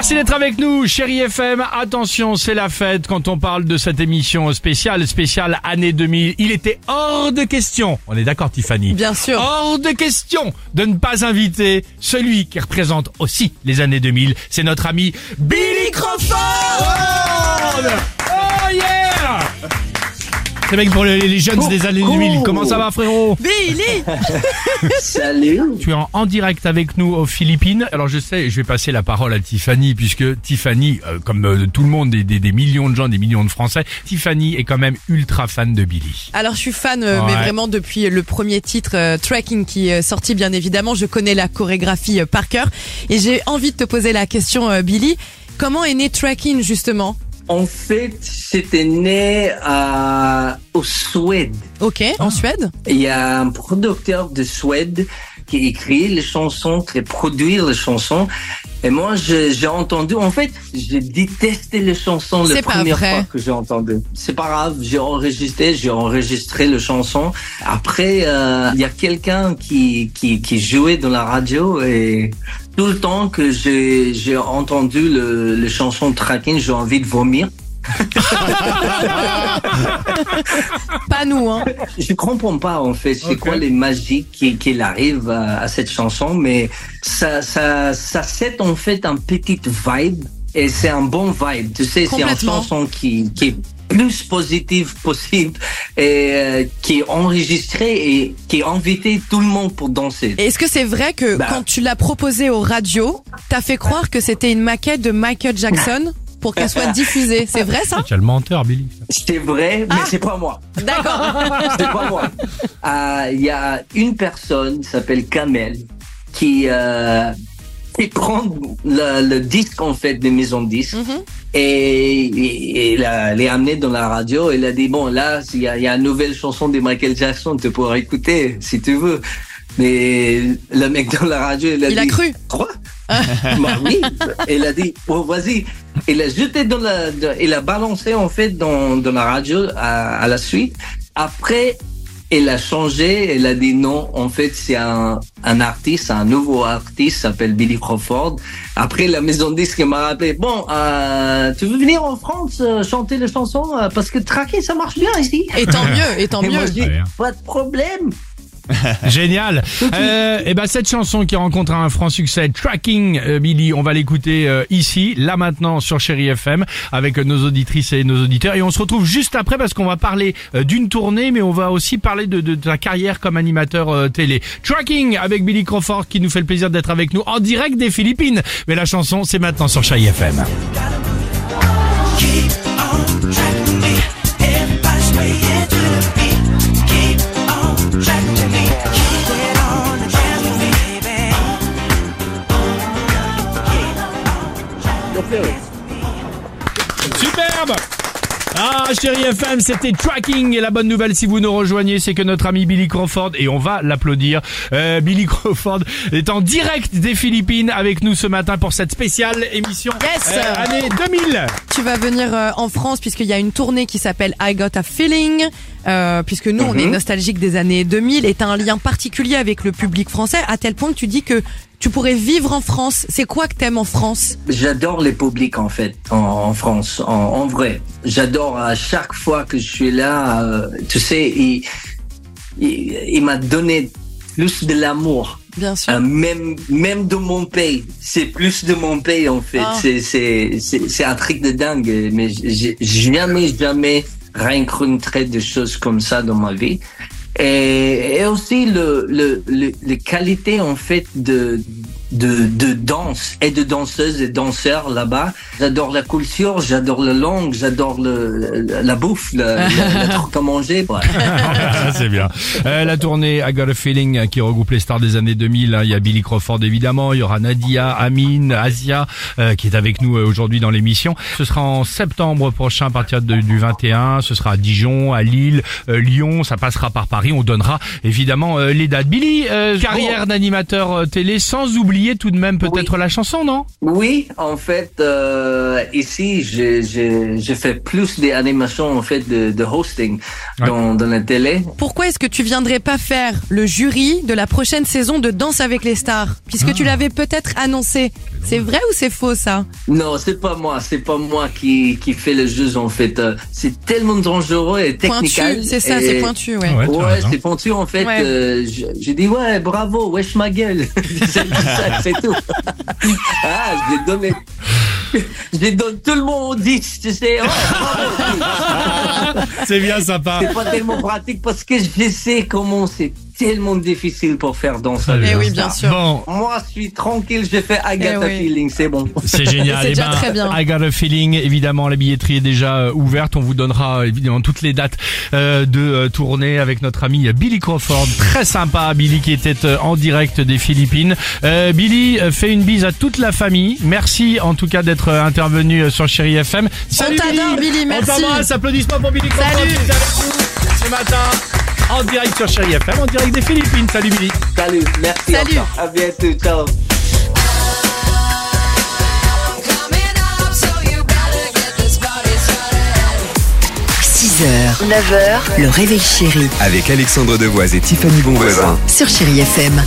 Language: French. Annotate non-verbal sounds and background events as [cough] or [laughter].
Merci d'être avec nous, chérie FM. Attention, c'est la fête quand on parle de cette émission spéciale, spéciale année 2000. Il était hors de question, on est d'accord Tiffany Bien sûr. Hors de question de ne pas inviter celui qui représente aussi les années 2000. C'est notre ami Billy Crawford Oh C'est mec pour les, les jeunes des années 2000. Comment ça va frérot Billy [laughs] Salut. Tu es en, en direct avec nous aux Philippines. Alors je sais, je vais passer la parole à Tiffany puisque Tiffany, euh, comme euh, tout le monde, des, des, des millions de gens, des millions de Français, Tiffany est quand même ultra fan de Billy. Alors je suis fan, euh, mais vraiment depuis le premier titre, euh, Tracking, qui est sorti bien évidemment. Je connais la chorégraphie euh, par cœur. Et j'ai envie de te poser la question, euh, Billy. Comment est né Tracking justement? En fait, c'était né à, au Suède. Ok, en Suède Il y a un producteur de Suède qui écrit les chansons, qui produit les chansons. Et moi, j'ai entendu, en fait, j'ai détesté les chansons la première fois que j'ai entendu. C'est pas grave, j'ai enregistré, j'ai enregistré les chansons. Après, euh, il y a quelqu'un qui, qui, qui jouait dans la radio et tout le temps que j'ai, j'ai entendu le, les chansons tracking, j'ai envie de vomir. [laughs] Pas nous, hein. Je comprends pas en fait c'est Ok. quoi les magies qui qu'il arrive à, à cette chanson, mais ça ça ça set en fait un petit vibe et c'est un bon vibe. Tu sais, c'est une Complètement. chanson qui qui est plus positive possible et euh, qui est enregistrée et qui invitait tout le monde pour danser. Est-ce que c'est vrai que Bah. quand tu l'as proposé aux radios, t'as fait croire que c'était une maquette de Michael Jackson? Pour qu'elle soit diffusée C'est vrai ça Tu as le menteur, Billy. C'est vrai, mais Ah. c'est pas moi. D'accord. [laughs] C'est pas moi. Euh, Il y a une personne qui s'appelle Kamel qui euh, qui prend le, le disque en fait des maisons de disques Mhm. et, et, et l'a- l'a amené dans la radio. Il a dit bon là il y a, il y a une nouvelle chanson de Michael Jackson, tu pourras écouter si tu veux. Mais le mec dans la radio, il a Il a dit cru. Quoi? Bah oui. Il a dit bon vas-y. Il a jeté dans la, il a balancé en fait dans, dans la radio à, à la suite. Après, il a changé. Il a dit non. En fait, c'est un, un artiste, un nouveau artiste s'appelle Billy Crawford. Après, la maison de disque m'a rappelé. Bon, euh, tu veux venir en France euh, chanter les chansons euh, parce que traquer ça marche bien ici. Et tant mieux, et tant Et moi mieux. je dis Très bien. pas de problème. [laughs] Génial. Euh, et ben cette chanson qui rencontre un franc succès, Tracking euh, Billy, on va l'écouter euh, ici, là maintenant sur Chéri FM avec nos auditrices et nos auditeurs et on se retrouve juste après parce qu'on va parler euh, d'une tournée mais on va aussi parler de, ta carrière comme animateur télé. Tracking avec Billy Crawford qui nous fait le plaisir d'être avec nous en direct des Philippines. Mais la chanson c'est maintenant sur Chéri FM. Superbe. Ah, chérie FM, c'était Tracking. Et la bonne nouvelle si vous nous rejoignez, c'est que notre ami Billy Crawford, et on va l'applaudir, euh, Billy Crawford est en direct des Philippines avec nous ce matin pour cette spéciale émission Yes. euh, année 2000. Tu vas venir euh, en France puisqu'il y a une tournée qui s'appelle I Got a Feeling, euh, puisque nous on est nostalgique des années 2000 et t'as un lien particulier avec le public français à tel point que tu dis que tu pourrais vivre en France. C'est quoi que t'aimes en France? J'adore les publics en fait en, en France, en, en vrai. J'adore à chaque fois que je suis là. euh, tu sais, il, il, il m'a donné plus de l'amour. Bien sûr. Euh, même même de mon pays, c'est plus de mon pays en fait. Ah. C'est c'est c'est c'est un truc de dingue. Mais jamais jamais rencontré de choses comme ça dans ma vie. Et, et aussi le, le, le, les qualités en fait de, de, de danse et de danseuses et danseurs là-bas. J'adore la culture, j'adore la langue, j'adore le, la bouffe, le, le, le [laughs] truc à manger. Ouais. [laughs] c'est bien. Euh, la tournée I Got a Feeling euh, qui regroupe les stars des années 2000. hein. Il y a Billy Crawford évidemment, il y aura Nadia, Amine, Asia euh, qui est avec nous euh, aujourd'hui dans l'émission. Ce sera en septembre prochain à partir de- du 21. Ce sera à Dijon, à Lille, euh, Lyon. Ça passera par Paris. On donnera évidemment euh, les dates. Billy, euh, carrière d'animateur télé sans oublier publié tout de même peut-être la chanson, non? Oui, en fait, euh, ici, j'ai- j'ai j'ai fait plus des animations en fait de, de hosting Ouais. dans, dans la télé. Pourquoi est-ce que tu viendrais pas faire le jury de la prochaine saison de Danse avec les stars? Puisque tu l'avais peut-être annoncé. C'est vrai ou c'est faux ça? Non, c'est pas moi, c'est pas moi qui qui fait le jeu en fait. Euh, C'est tellement dangereux et technique. Pointu, c'est ça, c'est pointu, ouais. Ouais, c'est pointu en fait. Ouais. euh, j'ai dit ouais, bravo, wesh ma gueule. [laughs] c'est tout. [laughs] ah, j'ai donné. [laughs] J'ai donné tout le monde au 10, tu sais. Ouais. C'est bien sympa. c'est pas tellement pratique parce que je sais comment c'est tellement difficile pour faire danser. Eh oui, bien sûr. Bon, Moi, je suis tranquille, j'ai fait Agatha Eh oui. Feeling, c'est bon. c'est [laughs] génial. C'est Eh déjà ben, très bien. I got a feeling. Évidemment, la billetterie est déjà euh, ouverte. On vous donnera euh, évidemment toutes les dates euh, de euh, tournée avec notre ami Billy Crawford. Très sympa, Billy qui était euh, en direct des Philippines. Euh, Billy euh, fait une bise à toute la famille. Merci en tout cas d'être euh, intervenu euh, sur Chéri FM. Salut t'adore, Billy, merci. On t'embrasse. Applaudissements pour Billy Crawford. Salut. ce matin en direct sur Chéri FM, en direct des Philippines. Salut Billy. Salut, merci Salut. encore. À bientôt, ciao. 6h, 9h, le réveil chéri Avec Alexandre Devoise et Tiffany Bonvoisin. sur Chéri FM.